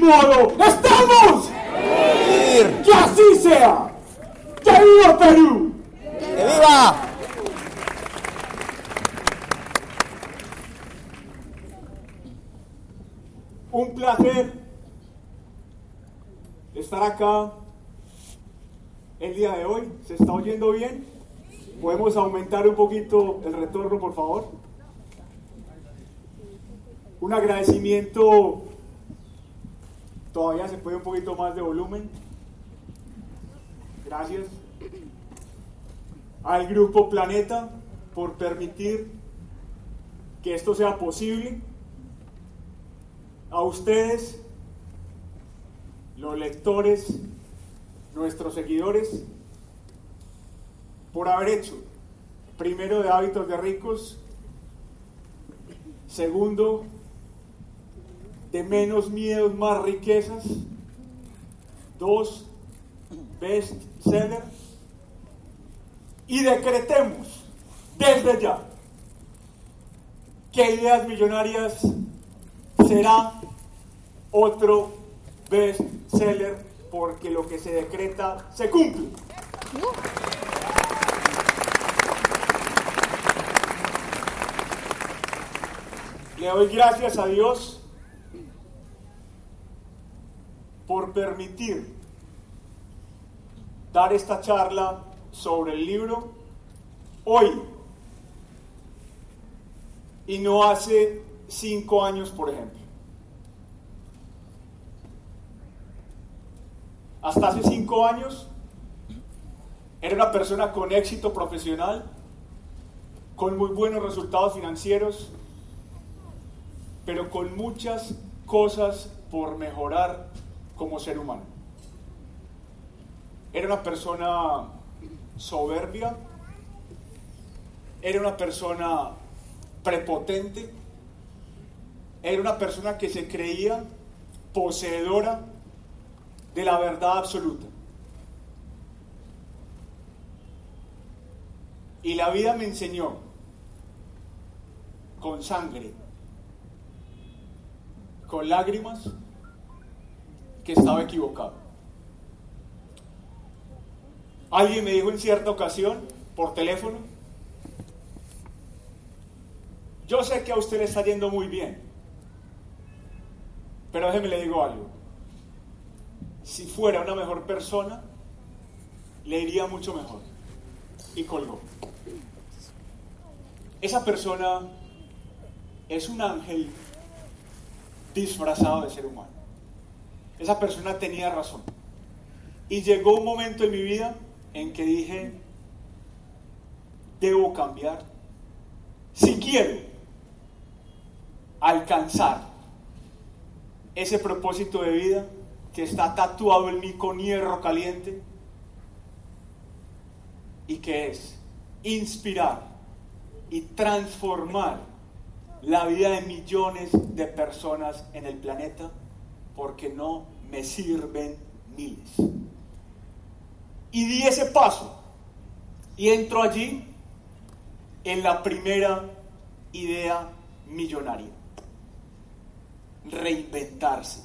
¿En qué modo estamos? ¡Que así sea! ¡Que viva Perú! ¡Que viva! Un placer estar acá el día de hoy. ¿Se está oyendo bien? ¿Podemos aumentar un poquito el retorno, por favor? Un agradecimiento, todavía se puede un poquito más de volumen. Gracias. Al grupo Planeta por permitir que esto sea posible. A ustedes, los lectores, nuestros seguidores, por haber hecho, primero, de hábitos de ricos, segundo, de menos miedos, más riquezas, dos, best seller, y decretemos desde ya que Ideas Millonarias será otro best seller porque lo que se decreta se cumple. Le doy gracias a Dios por permitir dar esta charla sobre el libro hoy y no hace cinco años, por ejemplo. Hasta hace cinco años era una persona con éxito profesional, con muy buenos resultados financieros, pero con muchas cosas por mejorar como ser humano. Era una persona soberbia, era una persona prepotente, era una persona que se creía poseedora de la verdad absoluta. Y la vida me enseñó con sangre, con lágrimas, estaba equivocado. Alguien me dijo en cierta ocasión, por teléfono, yo sé que a usted le está yendo muy bien, pero déjeme le digo algo. Si fuera una mejor persona, le iría mucho mejor. Y colgó. Esa persona es un ángel disfrazado de ser humano. Esa persona tenía razón. Y llegó un momento en mi vida en que dije, debo cambiar. Si quiero alcanzar ese propósito de vida que está tatuado en mí con hierro caliente y que es inspirar y transformar la vida de millones de personas en el planeta porque no me sirven miles. Y di ese paso y entro allí en la primera idea millonaria reinventarse.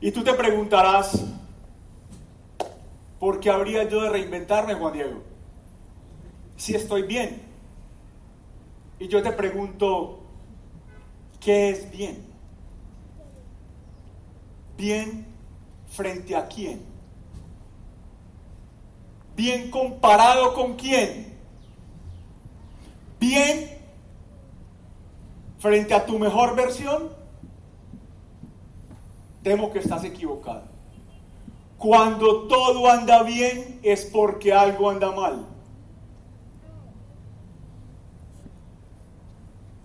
Y tú te preguntarás, ¿por qué habría yo de reinventarme, Juan Diego? Si estoy bien. Y yo te pregunto, ¿qué es bien? ¿Bien frente a quién? ¿Bien comparado con quién? ¿Bien frente a tu mejor versión, temo que estás equivocado. Cuando todo anda bien es porque algo anda mal.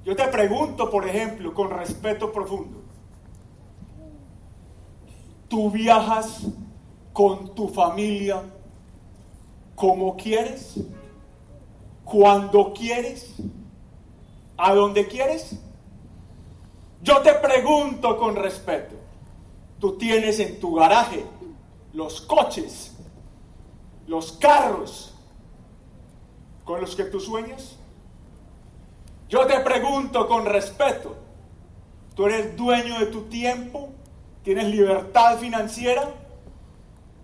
Yo te pregunto, por ejemplo, con respeto profundo, ¿tú viajas con tu familia como quieres? ¿Cuando quieres? ¿A dónde quieres? Yo te pregunto con respeto, tú tienes en tu garaje los coches, los carros con los que tú sueñas. Yo te pregunto con respeto, tú eres dueño de tu tiempo, tienes libertad financiera,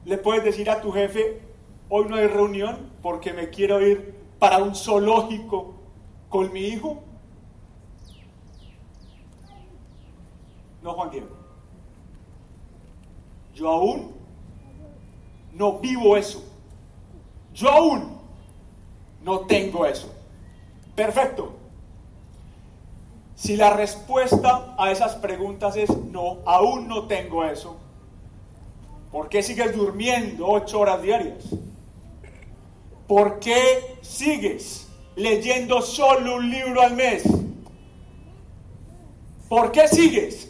le puedes decir a tu jefe, hoy no hay reunión porque me quiero ir para un zoológico con mi hijo. No, Juan Diego. Yo aún no vivo eso. Yo aún no tengo eso. Perfecto. Si la respuesta a esas preguntas es no, aún no tengo eso, ¿por qué sigues durmiendo ocho horas diarias? ¿Por qué sigues leyendo solo un libro al mes? ¿Por qué sigues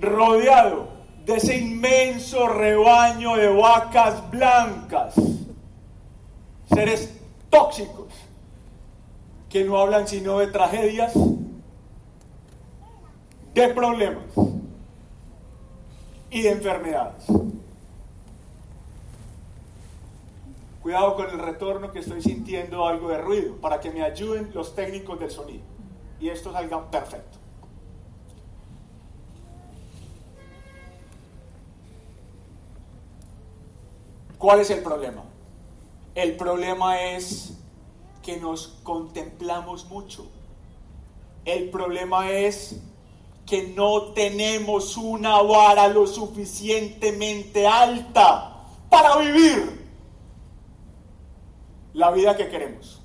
rodeado de ese inmenso rebaño de vacas blancas? Seres tóxicos que no hablan sino de tragedias, de problemas y de enfermedades. Cuidado con el retorno que estoy sintiendo algo de ruido para que me ayuden los técnicos del sonido y esto salga perfecto. ¿Cuál es el problema? El problema es que nos contemplamos mucho. El problema es que no tenemos una vara lo suficientemente alta para vivir la vida que queremos.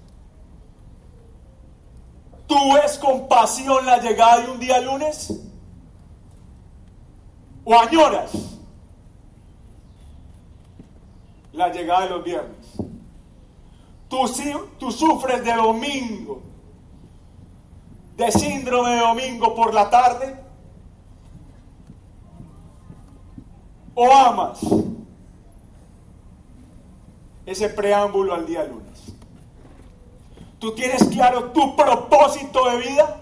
¿Tú ves con pasión la llegada de un día lunes? ¿O añoras la llegada de los viernes? Tú, tú sufres de domingo, de síndrome de domingo por la tarde, o amas ese preámbulo al día lunes. Tú tienes claro tu propósito de vida.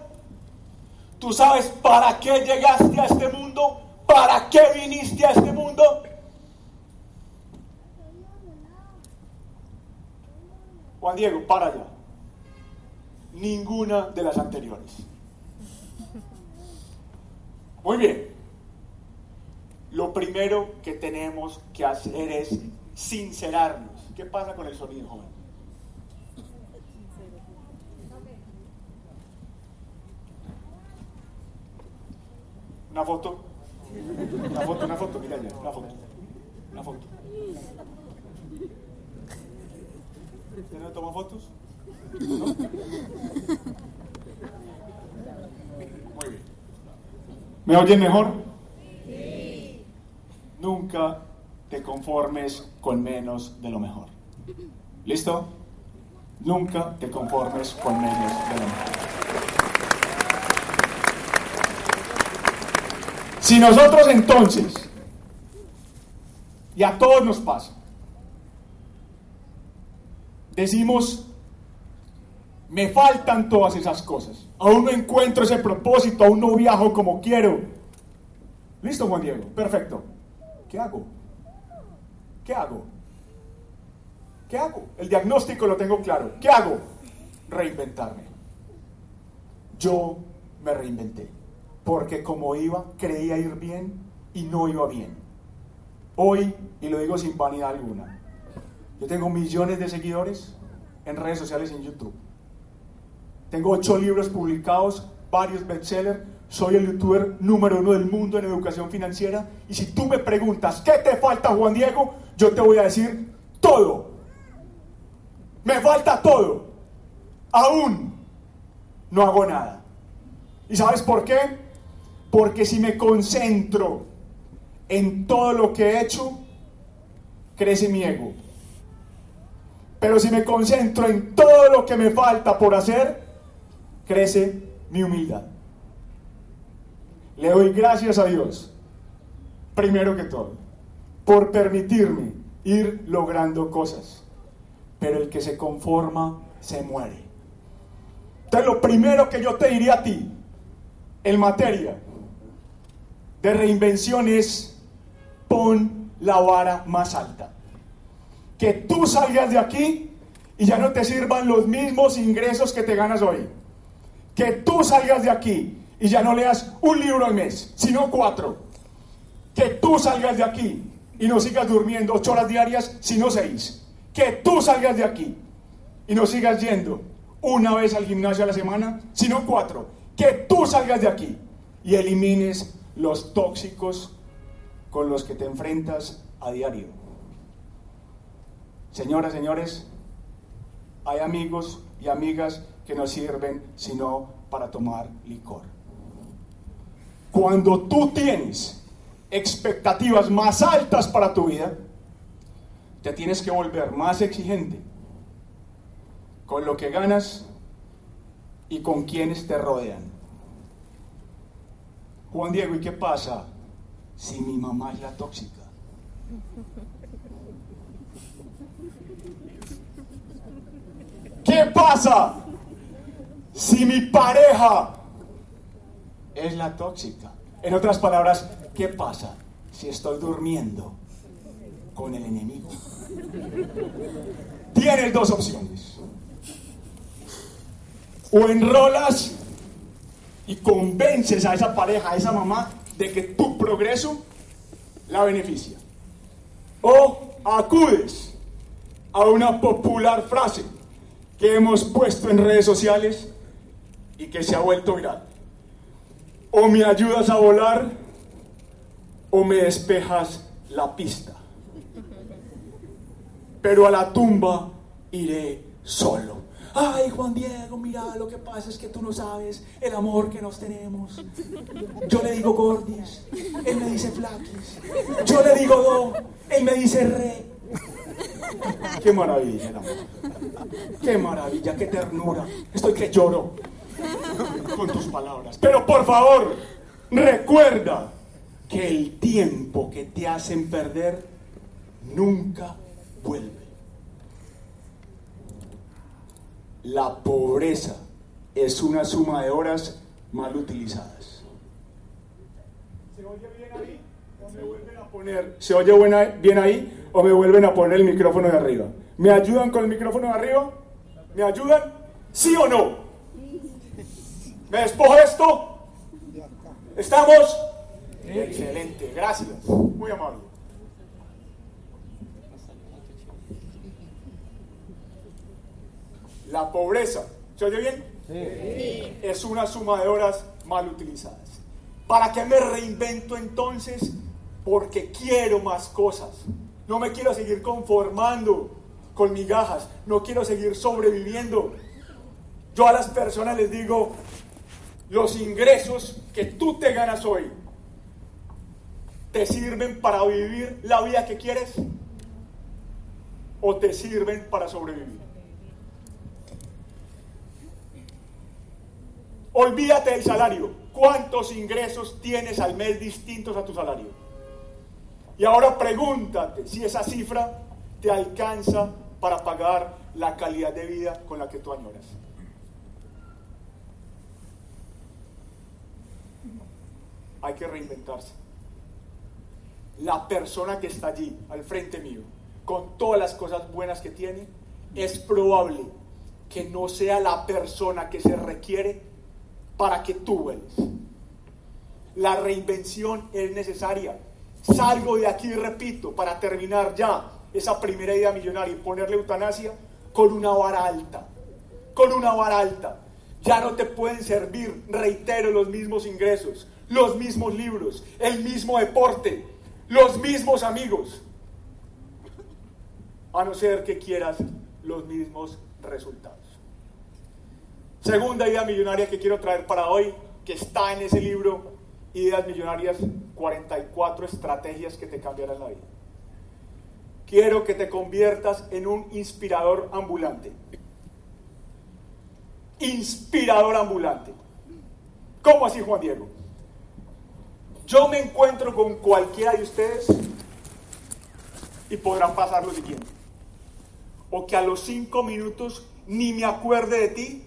Tú sabes para qué llegaste a este mundo, para qué viniste a este mundo. Juan Diego, para allá. Ninguna de las anteriores. Muy bien. Lo primero que tenemos que hacer es sincerarnos. ¿Qué pasa con el sonido, joven? Una foto. Una foto, una foto, mira ya, una foto. Una foto. ¿Usted no toma fotos? ¿Me oyen mejor? Sí. Nunca te conformes con menos de lo mejor. ¿Listo? Nunca te conformes con menos de lo mejor. Si nosotros entonces, y a todos nos pasa, decimos, me faltan todas esas cosas, aún no encuentro ese propósito, aún no viajo como quiero. ¿Listo, Juan Diego? Perfecto. ¿Qué hago? ¿Qué hago? ¿Qué hago? El diagnóstico lo tengo claro. ¿Qué hago? Reinventarme. Yo me reinventé. Porque como iba, creía ir bien y no iba bien. Hoy, y lo digo sin vanidad alguna, yo tengo millones de seguidores en redes sociales y en YouTube. Tengo ocho libros publicados, varios bestsellers, soy el youtuber número uno del mundo en educación financiera. Y si tú me preguntas, ¿qué te falta, Juan Diego? Yo te voy a decir todo. Me falta todo. Aún no hago nada. ¿Y sabes por qué? Porque si me concentro en todo lo que he hecho, crece mi ego. Pero si me concentro en todo lo que me falta por hacer, crece mi humildad. Le doy gracias a Dios, primero que todo, por permitirme ir logrando cosas. Pero el que se conforma se muere. Entonces lo primero que yo te diría a ti, en materia de reinvención es pon la vara más alta. Que tú salgas de aquí y ya no te sirvan los mismos ingresos que te ganas hoy. Que tú salgas de aquí y ya no leas un libro al mes, sino cuatro. Que tú salgas de aquí y no sigas durmiendo ocho horas diarias, sino seis. Que tú salgas de aquí y no sigas yendo una vez al gimnasio a la semana, sino cuatro. Que tú salgas de aquí y elimines los tóxicos con los que te enfrentas a diario. Señoras, señores, hay amigos y amigas que no sirven sino para tomar licor. Cuando tú tienes expectativas más altas para tu vida, te tienes que volver más exigente con lo que ganas y con quienes te rodean. Juan Diego, ¿y qué pasa si mi mamá es la tóxica? ¿Qué pasa si mi pareja es la tóxica? En otras palabras, ¿qué pasa si estoy durmiendo con el enemigo? Tienes dos opciones. O enrolas y convences a esa pareja, a esa mamá, de que tu progreso la beneficia. O acudes a una popular frase que hemos puesto en redes sociales y que se ha vuelto viral. O me ayudas a volar o me despejas la pista. Pero a la tumba iré solo. Ay, Juan Diego, mira, lo que pasa es que tú no sabes el amor que nos tenemos. Yo le digo gordis, él me dice flaquis. Yo le digo do, él me dice re. Qué maravilla. Qué maravilla, qué ternura. Estoy que lloro con tus palabras. Pero por favor, recuerda que el tiempo que te hacen perder nunca vuelve. La pobreza es una suma de horas mal utilizadas. ¿Se oye bien ahí? ¿O me vuelven a poner? ¿Se oye bien ahí? ¿O me vuelven a poner el micrófono de arriba? ¿Me ayudan con el micrófono de arriba? ¿Me ayudan? ¿Sí o no? ¿Me despojo esto? ¿Estamos? Excelente, gracias. Muy amable. La pobreza, ¿se oye bien? Sí. Es una suma de horas mal utilizadas. ¿Para qué me reinvento entonces? Porque quiero más cosas. No me quiero seguir conformando con migajas. No quiero seguir sobreviviendo. Yo a las personas les digo, los ingresos que tú te ganas hoy, ¿te sirven para vivir la vida que quieres? ¿O te sirven para sobrevivir? Olvídate del salario. ¿Cuántos ingresos tienes al mes distintos a tu salario? Y ahora pregúntate si esa cifra te alcanza para pagar la calidad de vida con la que tú añoras. Hay que reinventarse. La persona que está allí, al frente mío, con todas las cosas buenas que tiene, es probable que no sea la persona que se requiere para que tú vuelvas. La reinvención es necesaria. Salgo de aquí, repito, para terminar ya esa primera idea millonaria y ponerle eutanasia con una vara alta. Con una vara alta. Ya no te pueden servir, reitero, los mismos ingresos, los mismos libros, el mismo deporte, los mismos amigos. A no ser que quieras los mismos resultados. Segunda idea millonaria que quiero traer para hoy, que está en ese libro, Ideas Millonarias, 44 estrategias que te cambiarán la vida. Quiero que te conviertas en un inspirador ambulante. Inspirador ambulante. ¿Cómo así, Juan Diego? Yo me encuentro con cualquiera de ustedes y podrán pasar lo siguiente. O que a los cinco minutos ni me acuerde de ti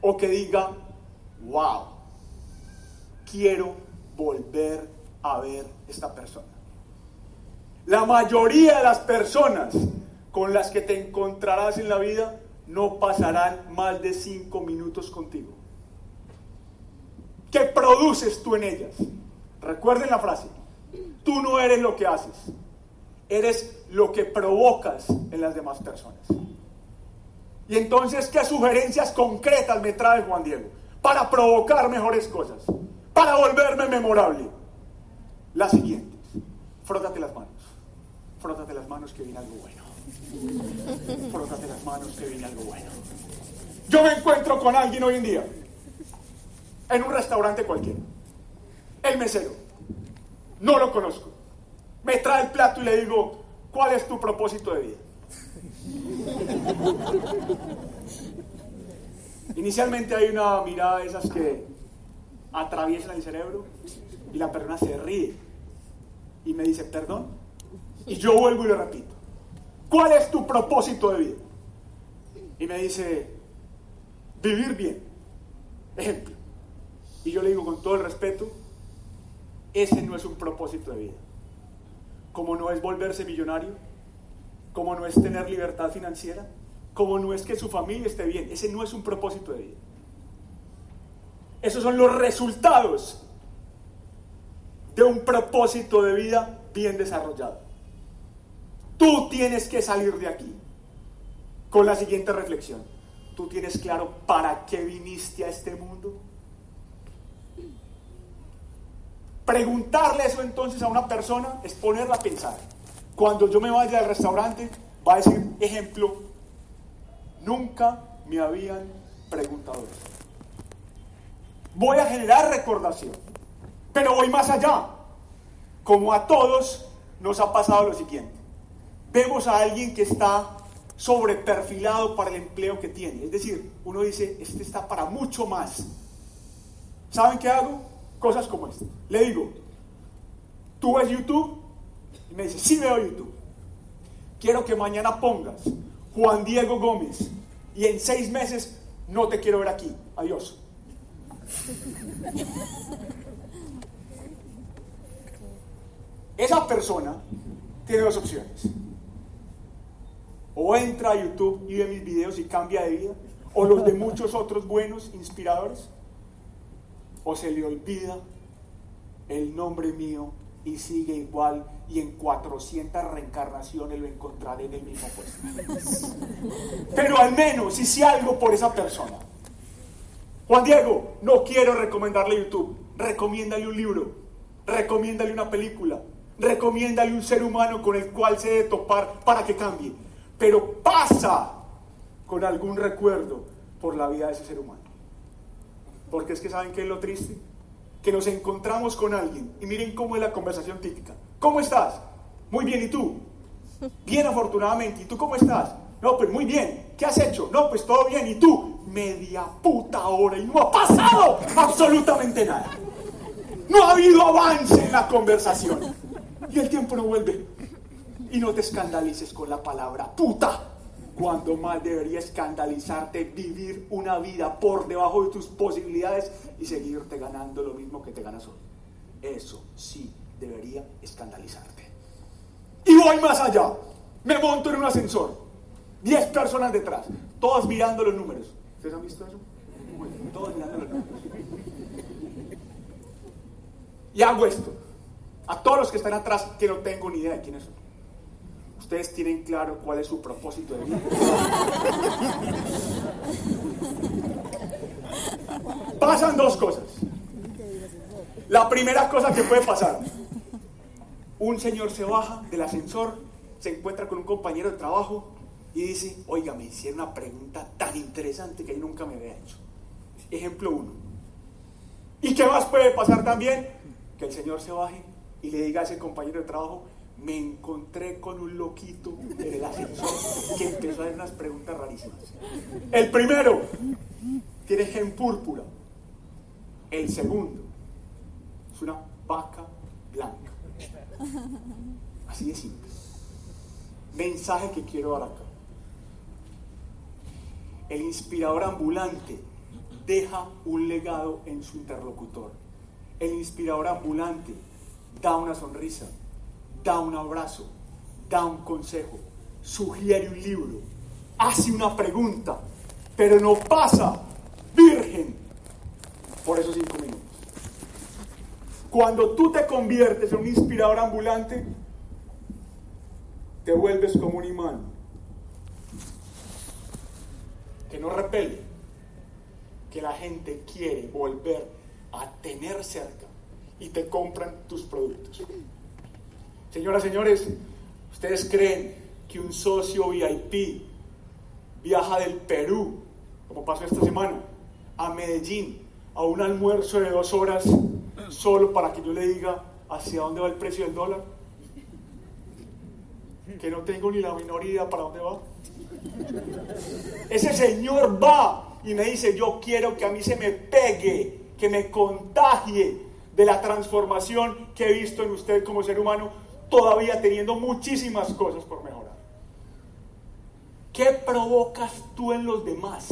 o que diga, wow, quiero volver a ver esta persona. La mayoría de las personas con las que te encontrarás en la vida no pasarán más de cinco minutos contigo. que produces tú en ellas. Recuerden la frase, tú no eres lo que haces, eres lo que provocas en las demás personas. Y entonces, ¿qué sugerencias concretas me trae Juan Diego para provocar mejores cosas? Para volverme memorable. Las siguientes. Frótate las manos. Frótate las manos que viene algo bueno. Frótate las manos que viene algo bueno. Yo me encuentro con alguien hoy en día en un restaurante cualquiera. El mesero. No lo conozco. Me trae el plato y le digo, ¿cuál es tu propósito de vida? Inicialmente hay una mirada de esas que atraviesan el cerebro y la persona se ríe y me dice, perdón. Y yo vuelvo y le repito, ¿cuál es tu propósito de vida? Y me dice, vivir bien. Ejemplo. Y yo le digo con todo el respeto, ese no es un propósito de vida. Como no es volverse millonario, como no es tener libertad financiera, como no es que su familia esté bien. Ese no es un propósito de vida. Esos son los resultados de un propósito de vida bien desarrollado. Tú tienes que salir de aquí con la siguiente reflexión. ¿Tú tienes claro para qué viniste a este mundo? Preguntarle eso entonces a una persona es ponerla a pensar. Cuando yo me vaya al restaurante, va a decir, ejemplo, nunca me habían preguntado eso. Voy a generar recordación, pero voy más allá. Como a todos nos ha pasado lo siguiente. Vemos a alguien que está sobreperfilado para el empleo que tiene. Es decir, uno dice, este está para mucho más. ¿Saben qué hago? Cosas como esta. Le digo, ¿tú ves YouTube? Y me dice, sí veo YouTube. Quiero que mañana pongas Juan Diego Gómez y en seis meses no te quiero ver aquí. Adiós. Esa persona tiene dos opciones. O entra a YouTube y ve mis videos y cambia de vida, o los de muchos otros buenos inspiradores, o se le olvida el nombre mío y sigue igual y en 400 reencarnaciones lo encontraré en el mismo puesto. Pero al menos hice algo por esa persona. Juan Diego, no quiero recomendarle YouTube, recomiéndale un libro, recomiéndale una película, recomiéndale un ser humano con el cual se debe topar para que cambie. Pero pasa con algún recuerdo por la vida de ese ser humano. Porque es que saben qué es lo triste que nos encontramos con alguien y miren cómo es la conversación típica. ¿Cómo estás? Muy bien, ¿y tú? Bien, afortunadamente. ¿Y tú cómo estás? No, pues muy bien. ¿Qué has hecho? No, pues todo bien. ¿Y tú? Media puta hora y no ha pasado absolutamente nada. No ha habido avance en la conversación. Y el tiempo no vuelve. Y no te escandalices con la palabra puta cuando más debería escandalizarte vivir una vida por debajo de tus posibilidades y seguirte ganando lo mismo que te ganas hoy. Eso sí debería escandalizarte. Y voy más allá. Me monto en un ascensor. Diez personas detrás, todas mirando los números. ¿Ustedes han visto eso? Todos mirando los números. Y hago esto. A todos los que están atrás, que no tengo ni idea de quiénes son. Ustedes tienen claro cuál es su propósito de vida. Pasan dos cosas. La primera cosa que puede pasar, un señor se baja del ascensor, se encuentra con un compañero de trabajo y dice, oiga, me hicieron una pregunta tan interesante que nunca me había hecho. Ejemplo uno. ¿Y qué más puede pasar también? Que el señor se baje y le diga a ese compañero de trabajo, me encontré con un loquito en el ascensor que empezó a hacer unas preguntas rarísimas. El primero tiene gen púrpura. El segundo es una vaca blanca. Así de simple. Mensaje que quiero dar acá. El inspirador ambulante deja un legado en su interlocutor. El inspirador ambulante da una sonrisa, da un abrazo, da un consejo, sugiere un libro, hace una pregunta, pero no pasa virgen por esos cinco minutos. Cuando tú te conviertes en un inspirador ambulante, te vuelves como un imán que no repele, que la gente quiere volver a tener cerca y te compran tus productos. Señoras, señores, ¿ustedes creen que un socio VIP viaja del Perú, como pasó esta semana, a Medellín, a un almuerzo de dos horas, solo para que yo le diga hacia dónde va el precio del dólar? Que no tengo ni la menor idea para dónde va. Ese señor va y me dice, yo quiero que a mí se me pegue, que me contagie de la transformación que he visto en usted como ser humano, todavía teniendo muchísimas cosas por mejorar. ¿Qué provocas tú en los demás?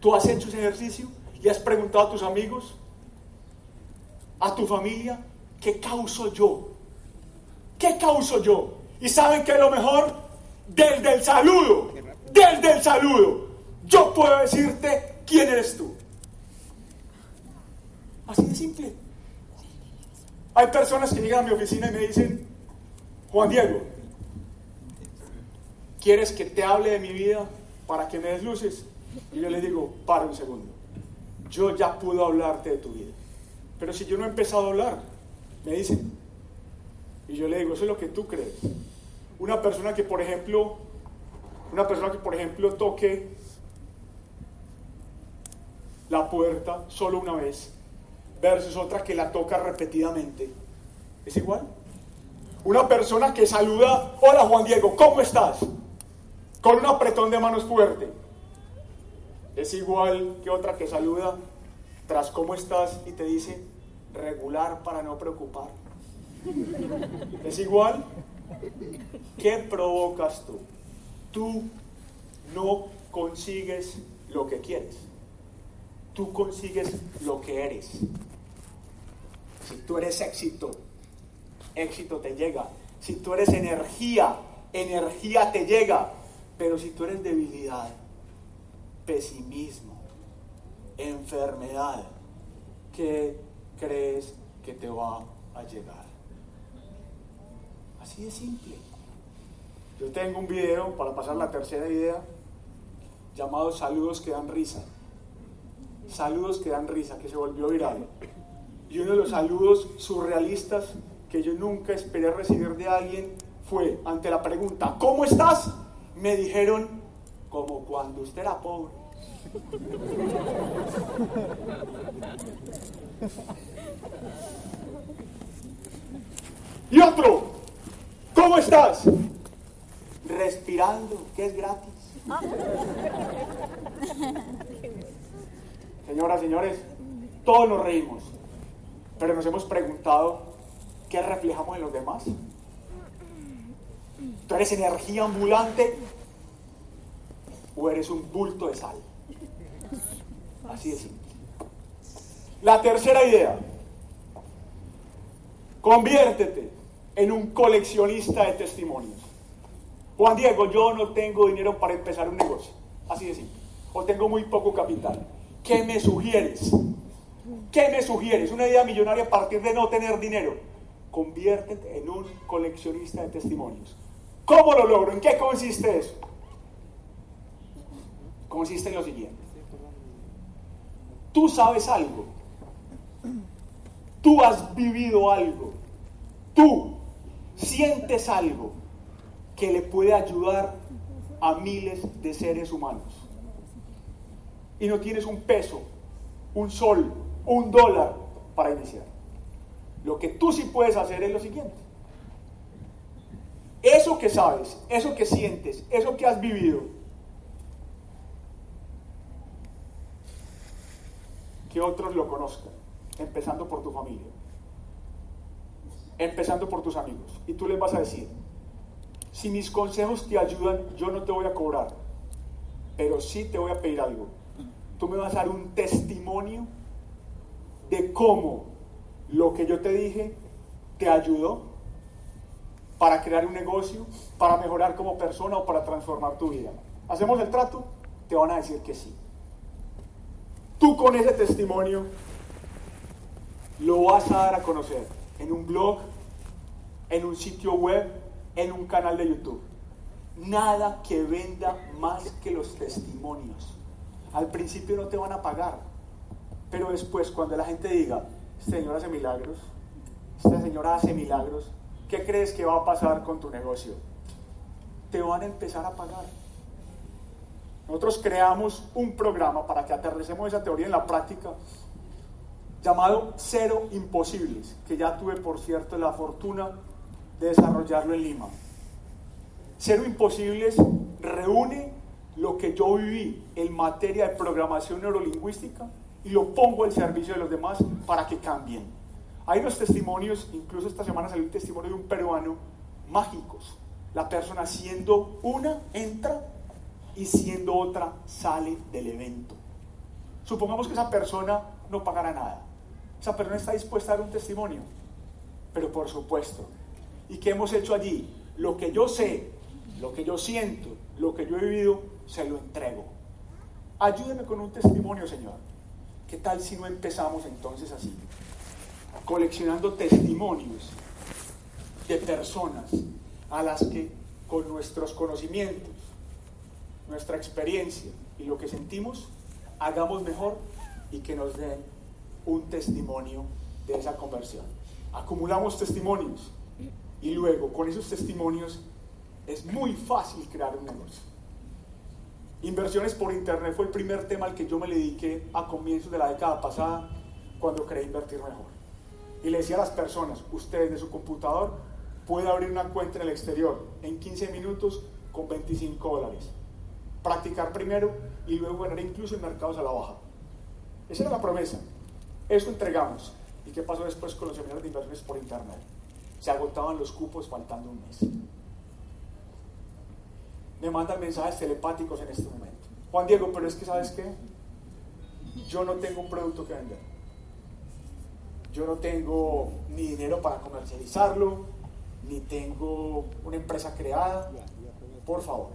¿Tú has hecho ese ejercicio y has preguntado a tus amigos, a tu familia, qué causo yo? ¿Qué causo yo? ¿Y saben qué es lo mejor? Desde el saludo, desde el saludo, yo puedo decirte quién eres tú. Así de simple. Hay personas que llegan a mi oficina y me dicen, Juan Diego, ¿quieres que te hable de mi vida para que me des luces? Y yo le digo, para un segundo. Yo ya puedo hablarte de tu vida. Pero si yo no he empezado a hablar, me dicen. Y yo le digo, eso es lo que tú crees. Una persona que, por ejemplo, una persona que, por ejemplo, toque la puerta solo una vez versus otra que la toca repetidamente, ¿es igual? Una persona que saluda, hola Juan Diego, ¿cómo estás? Con un apretón de manos fuerte. Es igual que otra que saluda tras cómo estás y te dice regular para no preocupar. Es igual. ¿Qué provocas tú? Tú no consigues lo que quieres. Tú consigues lo que eres. Si tú eres éxito, éxito te llega. Si tú eres energía, energía te llega. Pero si tú eres debilidad, pesimismo, enfermedad, ¿qué crees que te va a llegar? Así de simple. Yo tengo un video para pasar la tercera idea llamado Saludos que dan risa. Saludos que dan risa, que se volvió viral. Y uno de los saludos surrealistas que yo nunca esperé recibir de alguien fue ante la pregunta, ¿cómo estás? Me dijeron, como cuando usted era pobre. Y otro, ¿cómo estás? Respirando, que es gratis. Señoras, señores, todos nos reímos, pero nos hemos preguntado qué reflejamos en los demás. ¿Tú eres energía ambulante o eres un bulto de sal? Así simple. La tercera idea. Conviértete en un coleccionista de testimonios. Juan Diego, yo no tengo dinero para empezar un negocio. Así de simple. O tengo muy poco capital. ¿Qué me sugieres? ¿Qué me sugieres? Una idea millonaria a partir de no tener dinero. Conviértete en un coleccionista de testimonios. ¿Cómo lo logro? ¿En qué consiste eso? Consiste en lo siguiente. Tú sabes algo. Tú has vivido algo. Tú sientes algo que le puede ayudar a miles de seres humanos. Y no tienes un peso, un sol, un dólar para iniciar. Lo que tú sí puedes hacer es lo siguiente. Eso que sabes, eso que sientes, eso que has vivido, que otros lo conozcan, empezando por tu familia, empezando por tus amigos. Y tú les vas a decir, si mis consejos te ayudan, yo no te voy a cobrar, pero sí te voy a pedir algo. Tú me vas a dar un testimonio de cómo lo que yo te dije te ayudó para crear un negocio, para mejorar como persona o para transformar tu vida. ¿Hacemos el trato? Te van a decir que sí. Tú con ese testimonio lo vas a dar a conocer en un blog, en un sitio web, en un canal de YouTube. Nada que venda más que los testimonios. Al principio no te van a pagar, pero después cuando la gente diga, este señor hace milagros, esta señora hace milagros, ¿qué crees que va a pasar con tu negocio? Te van a empezar a pagar. Nosotros creamos un programa para que aterricemos esa teoría en la práctica llamado Cero Imposibles, que ya tuve, por cierto, la fortuna de desarrollarlo en Lima. Cero Imposibles reúne lo que yo viví en materia de programación neurolingüística y lo pongo al servicio de los demás para que cambien. Hay unos testimonios, incluso esta semana salió un testimonio de un peruano, mágicos. La persona siendo una entra y siendo otra sale del evento. Supongamos que esa persona no pagará nada. Esa persona está dispuesta a dar un testimonio. Pero por supuesto. ¿Y qué hemos hecho allí? Lo que yo sé, lo que yo siento, lo que yo he vivido, se lo entrego. Ayúdeme con un testimonio, Señor. ¿Qué tal si no empezamos entonces así? Coleccionando testimonios de personas a las que con nuestros conocimientos, nuestra experiencia y lo que sentimos, hagamos mejor y que nos den un testimonio de esa conversión. Acumulamos testimonios y luego con esos testimonios es muy fácil crear un negocio. Inversiones por Internet fue el primer tema al que yo me dediqué a comienzos de la década pasada cuando creí invertir mejor. Y le decía a las personas, ustedes de su computador puede abrir una cuenta en el exterior en 15 minutos con 25 dólares. Practicar primero y luego ganar incluso en mercados a la baja. Esa era la promesa. Eso entregamos. ¿Y qué pasó después con los seminarios de inversiones por Internet? Se agotaban los cupos faltando un mes. Me mandan mensajes telepáticos en este momento. Juan Diego, pero es que sabes qué? Yo no tengo un producto que vender. Yo no tengo ni dinero para comercializarlo, ni tengo una empresa creada. Por favor.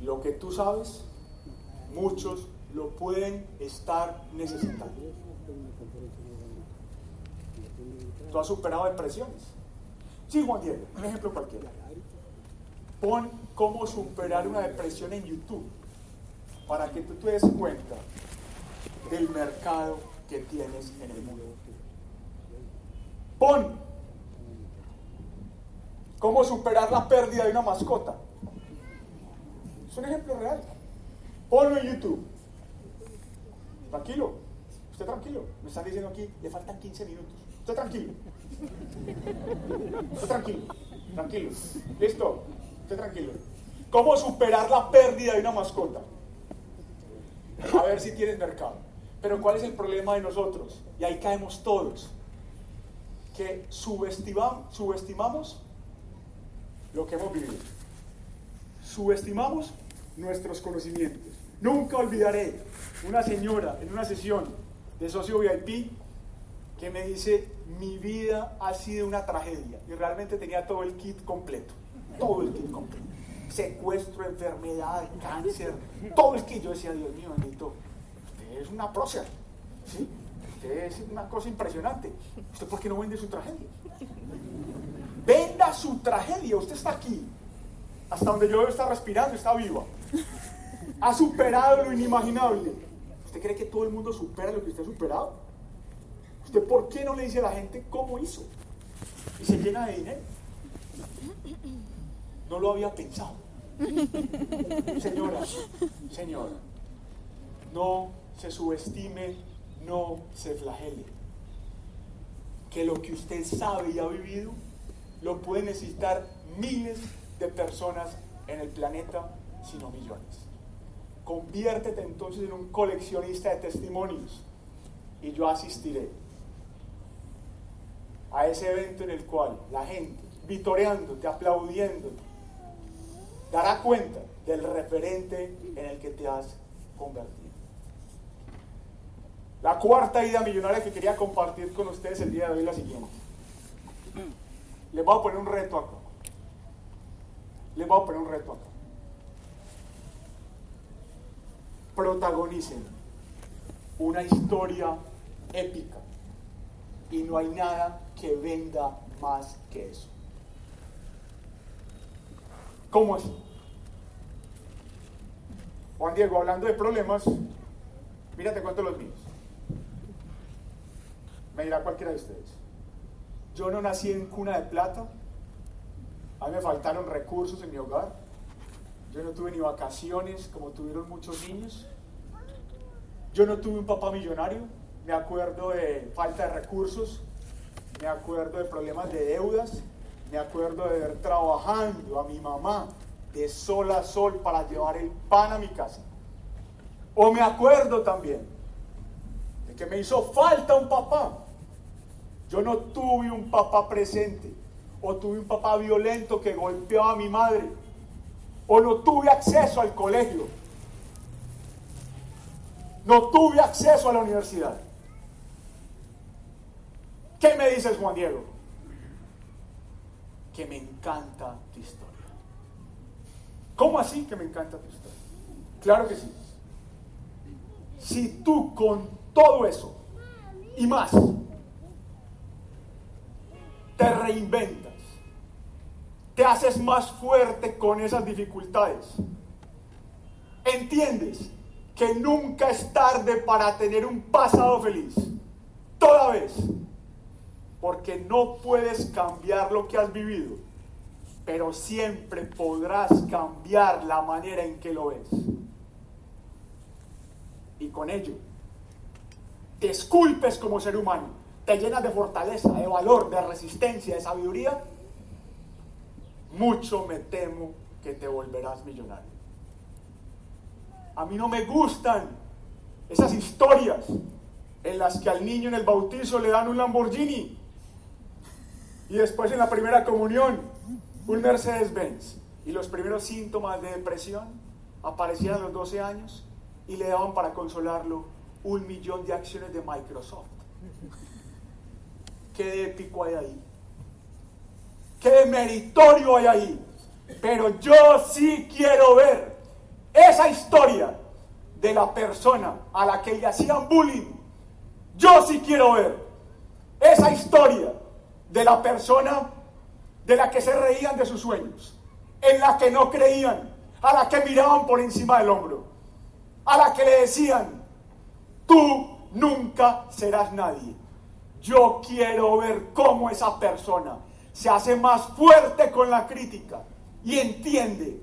Lo que tú sabes, muchos lo pueden estar necesitando. ¿Tú has superado depresiones? Sí, Juan Diego, un ejemplo cualquiera. Pon cómo superar una depresión en YouTube para que tú te des cuenta del mercado que tienes en el mundo. Pon cómo superar la pérdida de una mascota. Es un ejemplo real. Ponlo en YouTube. Tranquilo, usted tranquilo. Me están diciendo aquí, le faltan 15 minutos. Usted tranquilo. Usted tranquilo. Tranquilo. ¿Listo? Usted tranquilo. ¿Cómo superar la pérdida de una mascota? A ver si tienes mercado. Pero ¿cuál es el problema de nosotros? Y ahí caemos todos. Que subestimamos, subestimamos lo que hemos vivido. Subestimamos nuestros conocimientos. Nunca olvidaré una señora en una sesión de socio VIP que me dice, mi vida ha sido una tragedia. Y realmente tenía todo el kit completo. Todo el kit completo. Secuestro, enfermedad, cáncer, todo el kit. Yo decía, Dios mío, bendito, usted es una prócer. ¿sí? Usted es una cosa impresionante. ¿Usted por qué no vende su tragedia? Venda su tragedia. Usted está aquí. Hasta donde yo está respirando, está viva. Ha superado lo inimaginable. ¿Usted cree que todo el mundo supera lo que usted ha superado? ¿Usted por qué no le dice a la gente cómo hizo? Y se llena de dinero. No lo había pensado. Señora, señor, no se subestime, no se flagele. Que lo que usted sabe y ha vivido lo pueden necesitar miles de personas en el planeta, sino millones. Conviértete entonces en un coleccionista de testimonios y yo asistiré a ese evento en el cual la gente, vitoreándote, aplaudiéndote, dará cuenta del referente en el que te has convertido. La cuarta idea millonaria que quería compartir con ustedes el día de hoy es la siguiente. Les voy a poner un reto acá. Les voy a poner un reto acá. protagonicen una historia épica. Y no hay nada que venda más que eso. ¿Cómo es? Juan Diego, hablando de problemas, mírate cuánto los míos. Me dirá cualquiera de ustedes. Yo no nací en cuna de plata. A mí me faltaron recursos en mi hogar. Yo no tuve ni vacaciones como tuvieron muchos niños. Yo no tuve un papá millonario. Me acuerdo de falta de recursos. Me acuerdo de problemas de deudas. Me acuerdo de ver trabajando a mi mamá de sol a sol para llevar el pan a mi casa. O me acuerdo también de que me hizo falta un papá. Yo no tuve un papá presente. O tuve un papá violento que golpeaba a mi madre. O no tuve acceso al colegio. No tuve acceso a la universidad. ¿Qué me dices, Juan Diego? Que me encanta tu historia. ¿Cómo así que me encanta tu historia? Claro que sí. Si tú con todo eso y más te reinventas, te haces más fuerte con esas dificultades, entiendes que nunca es tarde para tener un pasado feliz, toda vez, porque no puedes cambiar lo que has vivido pero siempre podrás cambiar la manera en que lo ves. Y con ello, te esculpes como ser humano, te llenas de fortaleza, de valor, de resistencia, de sabiduría, mucho me temo que te volverás millonario. A mí no me gustan esas historias en las que al niño en el bautizo le dan un Lamborghini y después en la primera comunión un Mercedes-Benz y los primeros síntomas de depresión aparecían a los 12 años y le daban para consolarlo un millón de acciones de Microsoft. ¿Qué épico hay ahí? ¿Qué meritorio hay ahí? Pero yo sí quiero ver esa historia de la persona a la que le hacían bullying. Yo sí quiero ver esa historia de la persona de la que se reían de sus sueños, en la que no creían, a la que miraban por encima del hombro, a la que le decían, tú nunca serás nadie. Yo quiero ver cómo esa persona se hace más fuerte con la crítica y entiende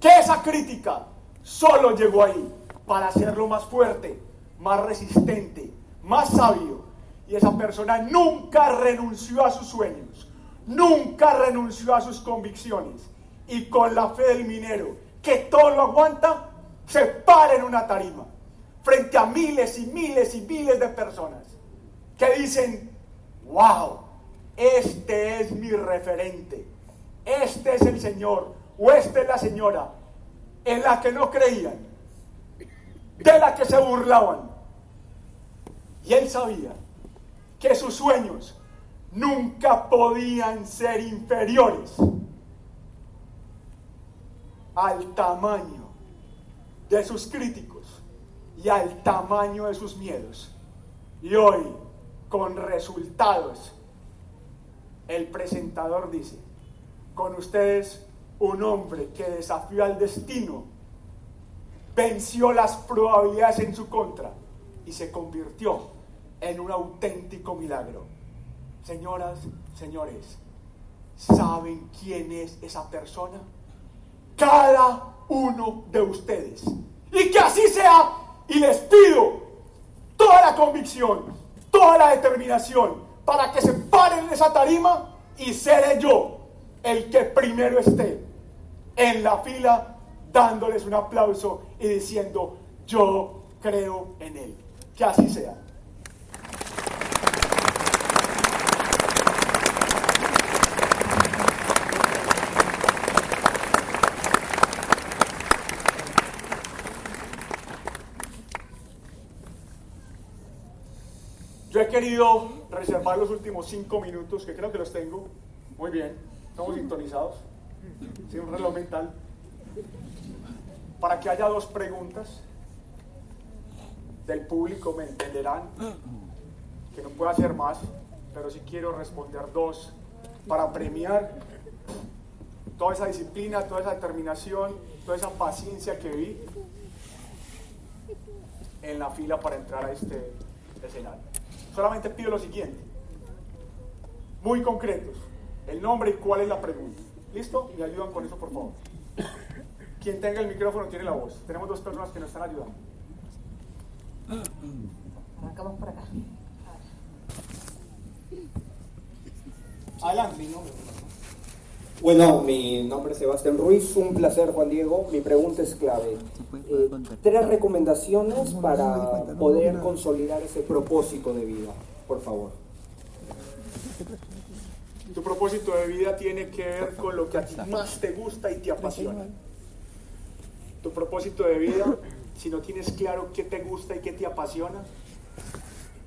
que esa crítica solo llegó ahí para hacerlo más fuerte, más resistente, más sabio. Y esa persona nunca renunció a sus sueños, nunca renunció a sus convicciones y con la fe del minero, que todo lo aguanta, se para en una tarima frente a miles y miles y miles de personas que dicen, wow, este es mi referente, este es el Señor o esta es la señora en la que no creían, de la que se burlaban. Y él sabía que sus sueños nunca podían ser inferiores al tamaño de sus críticos y al tamaño de sus miedos. Y hoy, con resultados, el presentador dice, con ustedes un hombre que desafió al destino, venció las probabilidades en su contra y se convirtió en un auténtico milagro. Señoras, señores, ¿saben quién es esa persona? Cada uno de ustedes. Y que así sea. Y les pido toda la convicción, toda la determinación para que se paren en esa tarima y seré yo el que primero esté en la fila dándoles un aplauso y diciendo, yo creo en él. Que así sea. Yo he querido reservar los últimos cinco minutos, que creo que los tengo. Muy bien, estamos sintonizados. Sin un reloj mental. Para que haya dos preguntas del público, me entenderán. Puedo hacer más, pero sí quiero responder dos para premiar toda esa disciplina, toda esa determinación, toda esa paciencia que vi en la fila para entrar a este escenario. Solamente pido lo siguiente, muy concretos, el nombre y cuál es la pregunta. ¿Listo? Me ayudan con eso, por favor. Quien tenga el micrófono tiene la voz. Tenemos dos personas que nos están ayudando. Arrancamos por acá. Adelante, mi nombre. Bueno, mi nombre es Sebastián Ruiz, un placer Juan Diego. Mi pregunta es clave. Eh, tres recomendaciones para poder consolidar ese propósito de vida, por favor. Tu propósito de vida tiene que ver con lo que a ti más te gusta y te apasiona. Tu propósito de vida, si no tienes claro qué te gusta y qué te apasiona,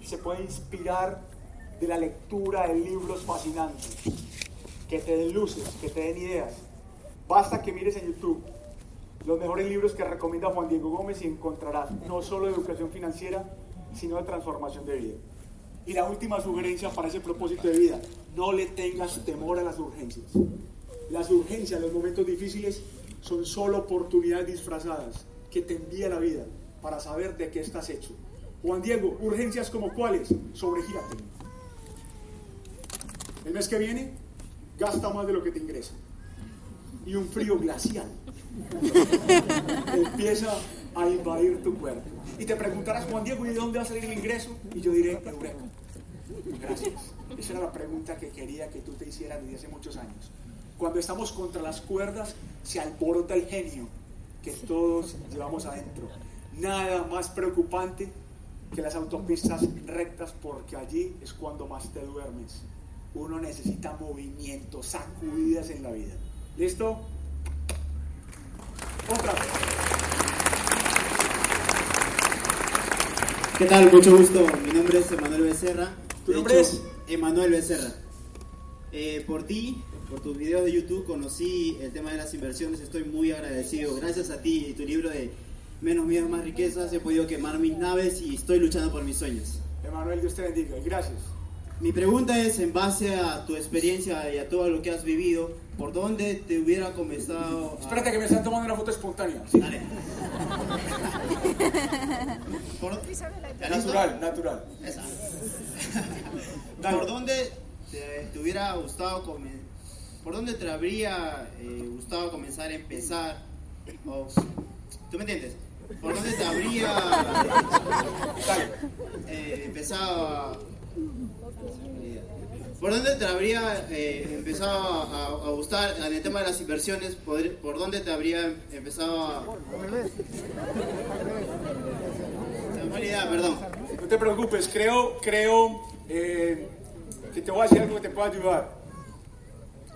se puede inspirar de la lectura de libros fascinantes, que te den luces, que te den ideas. Basta que mires en YouTube los mejores libros que recomienda Juan Diego Gómez y encontrarás no solo de educación financiera, sino de transformación de vida. Y la última sugerencia para ese propósito de vida, no le tengas temor a las urgencias. Las urgencias, los momentos difíciles, son solo oportunidades disfrazadas que te envía la vida para saber de qué estás hecho. Juan Diego, urgencias como cuáles, sobregírate. El mes que viene, gasta más de lo que te ingresa. Y un frío glacial empieza a invadir tu cuerpo. Y te preguntarás, Juan Diego, ¿y de dónde va a salir el ingreso? Y yo diré, Eureka. Gracias. Esa era la pregunta que quería que tú te hicieras desde hace muchos años. Cuando estamos contra las cuerdas, se alborota el genio que todos llevamos adentro. Nada más preocupante que las autopistas rectas, porque allí es cuando más te duermes. Uno necesita movimiento, sacudidas en la vida. ¿Listo? Otra. ¿Qué tal? Mucho gusto. Mi nombre es Emanuel Becerra. ¿Tu nombre hecho, es? Emanuel Becerra. Eh, por ti, por tus videos de YouTube, conocí el tema de las inversiones. Estoy muy agradecido. Gracias a ti y tu libro de Menos miedos, más riquezas, he podido quemar mis naves y estoy luchando por mis sueños. Emanuel, Dios te bendiga. Gracias. Mi pregunta es, en base a tu experiencia y a todo lo que has vivido, ¿por dónde te hubiera comenzado a... Espérate que me están tomando una foto espontánea. Dale. Por- Natural, natural. Esa. Dale. ¿Por dónde te, te hubiera gustado ¿Por dónde te habría eh, gustado comenzar a empezar? ¿Tú me entiendes? ¿Por dónde te habría eh, empezado a... ¿Por dónde te habría eh, empezado a, a gustar en el tema de las inversiones? ¿Por, por dónde te habría empezado a... Idea, perdón. No te preocupes, creo, creo eh, que te voy a decir algo que te pueda ayudar.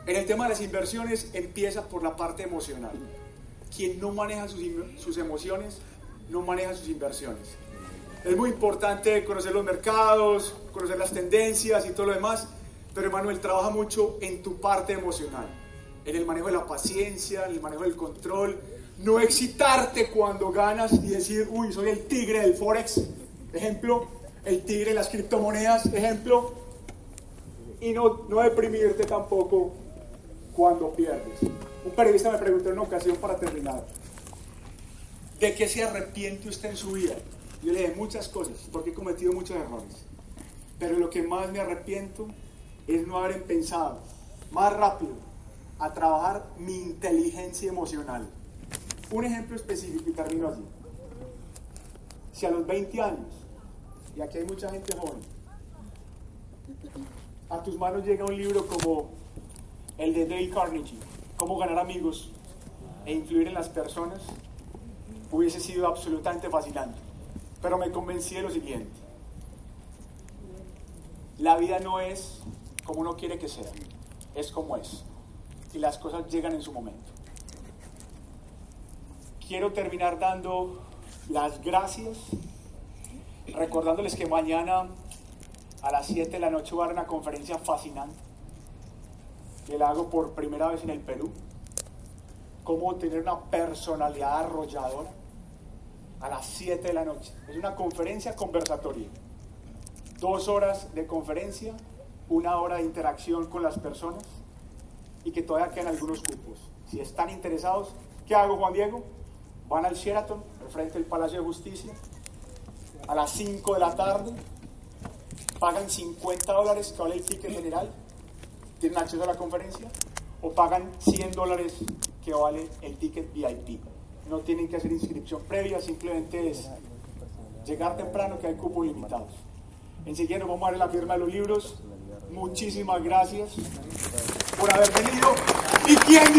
En el tema de las inversiones empieza por la parte emocional. Quien no maneja sus emociones, no maneja sus inversiones. Es muy importante conocer los mercados, conocer las tendencias y todo lo demás, pero Emanuel trabaja mucho en tu parte emocional, en el manejo de la paciencia, en el manejo del control, no excitarte cuando ganas y decir, uy, soy el tigre del Forex, ejemplo, el tigre de las criptomonedas, ejemplo, y no, no deprimirte tampoco cuando pierdes. Un periodista me preguntó en una ocasión para terminar, ¿de qué se arrepiente usted en su vida? Yo le dije muchas cosas, porque he cometido muchos errores. Pero lo que más me arrepiento es no haber pensado más rápido a trabajar mi inteligencia emocional. Un ejemplo específico y termino así. Si a los 20 años, y aquí hay mucha gente joven, a tus manos llega un libro como el de Dale Carnegie, Cómo ganar amigos e influir en las personas, hubiese sido absolutamente fascinante. Pero me convencí de lo siguiente. La vida no es como uno quiere que sea, es como es. Y las cosas llegan en su momento. Quiero terminar dando las gracias, recordándoles que mañana a las 7 de la noche va a haber una conferencia fascinante que la hago por primera vez en el Perú. Cómo tener una personalidad arrolladora a las 7 de la noche. Es una conferencia conversatoria dos horas de conferencia, una hora de interacción con las personas y que todavía quedan algunos cupos. Si están interesados, ¿qué hago Juan Diego? Van al Sheraton, al frente del Palacio de Justicia, a las 5 de la tarde, pagan 50 dólares que vale el ticket general, tienen acceso a la conferencia, o pagan 100 dólares que vale el ticket VIP. No tienen que hacer inscripción previa, simplemente es llegar temprano que hay cupos limitados. Enseguida nos vamos a dar la firma de los libros. Muchísimas gracias por haber venido. ¿Y quién dijo?